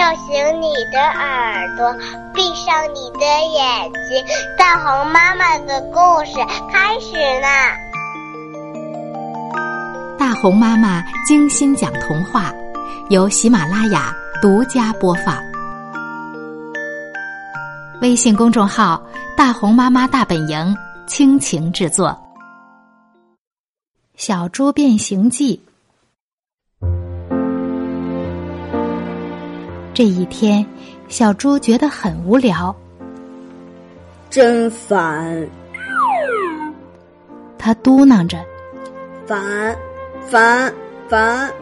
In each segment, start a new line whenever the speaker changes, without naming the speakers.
叫醒你的耳朵，闭上你的眼睛。大红妈妈的故事开始啦！
大红妈妈精心讲童话，由喜马拉雅独家播放。微信公众号“大红妈妈大本营”倾情制作，《小猪变形记》。这一天，小猪觉得很无聊，
真烦。
他嘟囔着：“
烦，烦，烦，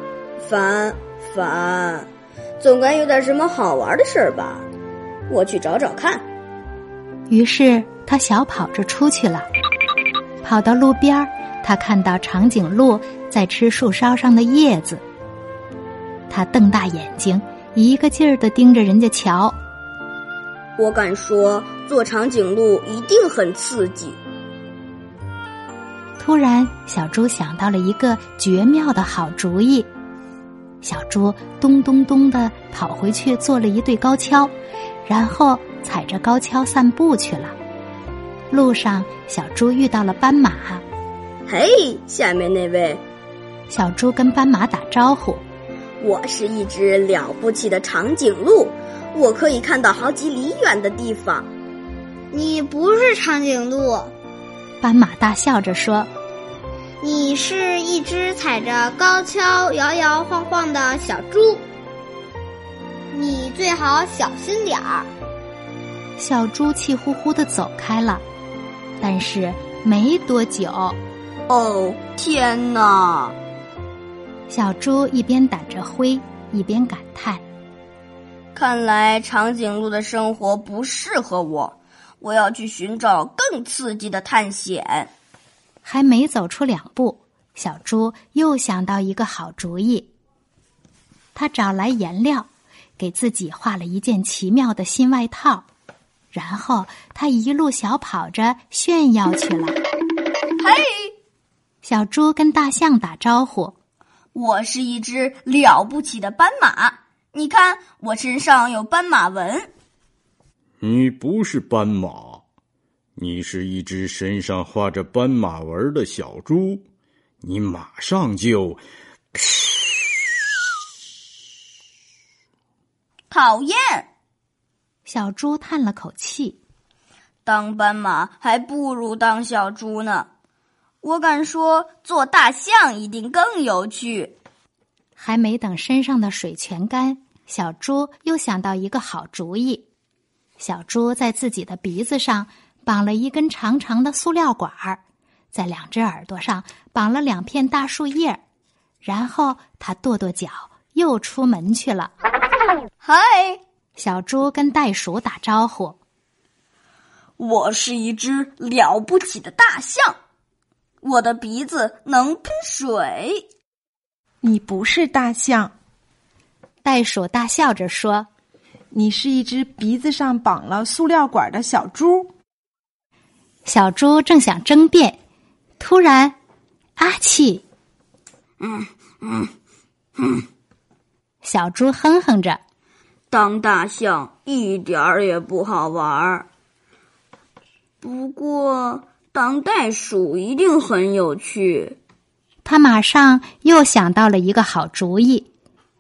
烦，烦，总该有点什么好玩的事儿吧？我去找找看。”
于是他小跑着出去了。跑到路边儿，他看到长颈鹿在吃树梢上的叶子。他瞪大眼睛。一个劲儿的盯着人家瞧，
我敢说，坐长颈鹿一定很刺激。
突然，小猪想到了一个绝妙的好主意，小猪咚咚咚的跑回去做了一对高跷，然后踩着高跷散步去了。路上，小猪遇到了斑马。
嘿，下面那位，
小猪跟斑马打招呼。
我是一只了不起的长颈鹿，我可以看到好几里远的地方。
你不是长颈鹿，
斑马大笑着说：“
你是一只踩着高跷摇摇晃晃的小猪，你最好小心点儿。”
小猪气呼呼的走开了，但是没多久，
哦天哪！
小猪一边掸着灰，一边感叹：“
看来长颈鹿的生活不适合我，我要去寻找更刺激的探险。”
还没走出两步，小猪又想到一个好主意。他找来颜料，给自己画了一件奇妙的新外套，然后他一路小跑着炫耀去了。
嘿，
小猪跟大象打招呼。
我是一只了不起的斑马，你看我身上有斑马纹。
你不是斑马，你是一只身上画着斑马纹的小猪，你马上就……
讨厌！
小猪叹了口气，
当斑马还不如当小猪呢。我敢说，做大象一定更有趣。
还没等身上的水全干，小猪又想到一个好主意。小猪在自己的鼻子上绑了一根长长的塑料管儿，在两只耳朵上绑了两片大树叶，然后他跺跺脚，又出门去了。
嗨，
小猪跟袋鼠打招呼：“
我是一只了不起的大象。”我的鼻子能喷水。
你不是大象，
袋鼠大笑着说：“
你是一只鼻子上绑了塑料管的小猪。”
小猪正想争辩，突然，阿气，
嗯嗯嗯，
小猪哼哼着：“
当大象一点儿也不好玩儿。”不过。当袋鼠一定很有趣。
他马上又想到了一个好主意：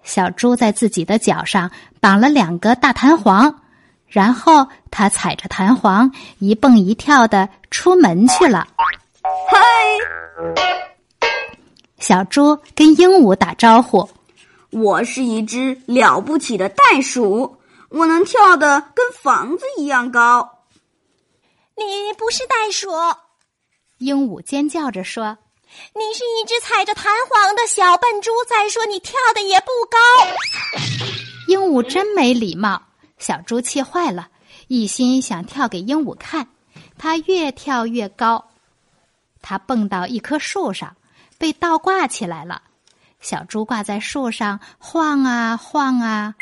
小猪在自己的脚上绑了两个大弹簧，然后他踩着弹簧一蹦一跳的出门去了。
嗨，
小猪跟鹦鹉打招呼：“
我是一只了不起的袋鼠，我能跳得跟房子一样高。”
你不是袋鼠，
鹦鹉尖叫着说：“
你是一只踩着弹簧的小笨猪。再说你跳的也不高。”
鹦鹉真没礼貌，小猪气坏了，一心想跳给鹦鹉看。它越跳越高，它蹦到一棵树上，被倒挂起来了。小猪挂在树上晃啊晃啊。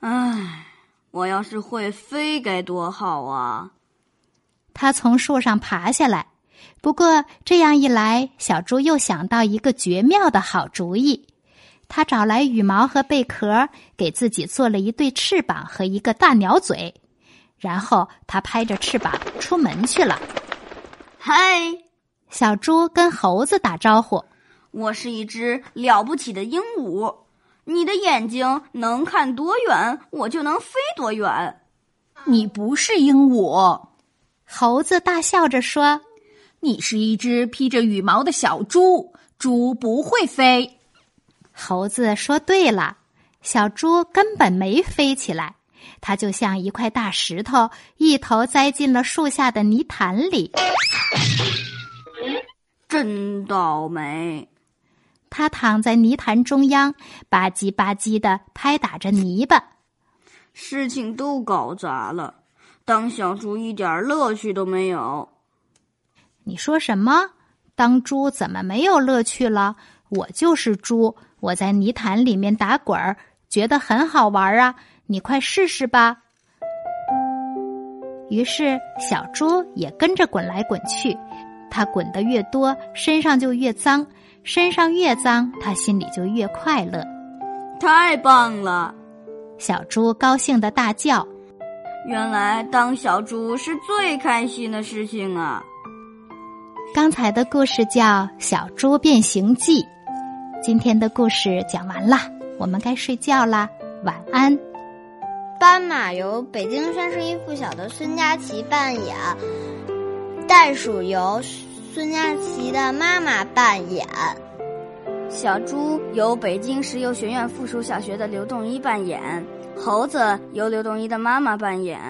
唉，我要是会飞该多好啊！
他从树上爬下来，不过这样一来，小猪又想到一个绝妙的好主意。他找来羽毛和贝壳，给自己做了一对翅膀和一个大鸟嘴，然后他拍着翅膀出门去了。
嗨，
小猪跟猴子打招呼：“
我是一只了不起的鹦鹉，你的眼睛能看多远，我就能飞多远。”
你不是鹦鹉，
猴子大笑着说：“
你是一只披着羽毛的小猪，猪不会飞。”
猴子说：“对了，小猪根本没飞起来，它就像一块大石头，一头栽进了树下的泥潭里。
真倒霉！”
他躺在泥潭中央，吧唧吧唧的拍打着泥巴，
事情都搞砸了，当小猪一点乐趣都没有。
你说什么？当猪怎么没有乐趣了？我就是猪。我在泥潭里面打滚儿，觉得很好玩啊！你快试试吧。于是小猪也跟着滚来滚去，它滚得越多，身上就越脏；身上越脏，它心里就越快乐。
太棒了！
小猪高兴的大叫：“
原来当小猪是最开心的事情啊！”
刚才的故事叫《小猪变形记》。今天的故事讲完了，我们该睡觉啦，晚安。
斑马由北京三十一附小的孙佳琪扮演，袋鼠由孙佳琪的妈妈扮演，
小猪由北京石油学院附属小学的刘栋一扮演，猴子由刘栋一的妈妈扮演。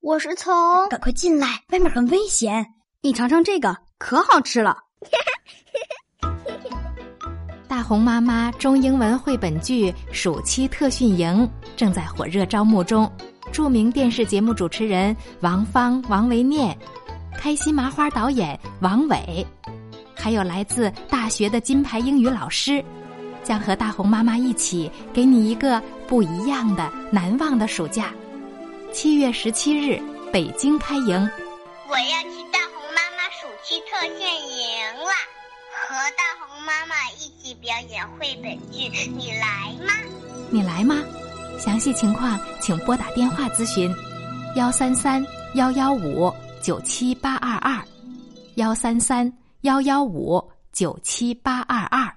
我是从
赶快进来，外面很危险。你尝尝这个，可好吃了。
大红妈妈中英文绘本剧暑期特训营正在火热招募中，著名电视节目主持人王芳、王维念，开心麻花导演王伟，还有来自大学的金牌英语老师，将和大红妈妈一起给你一个不一样的、难忘的暑假。七月十七日，北京开营。
我要去大红妈妈暑期特训营了，和大红妈妈一起表演绘本剧，你来吗？
你来吗？详细情况请拨打电话咨询：幺三三幺幺五九七八二二，幺三三幺幺五九七八二二。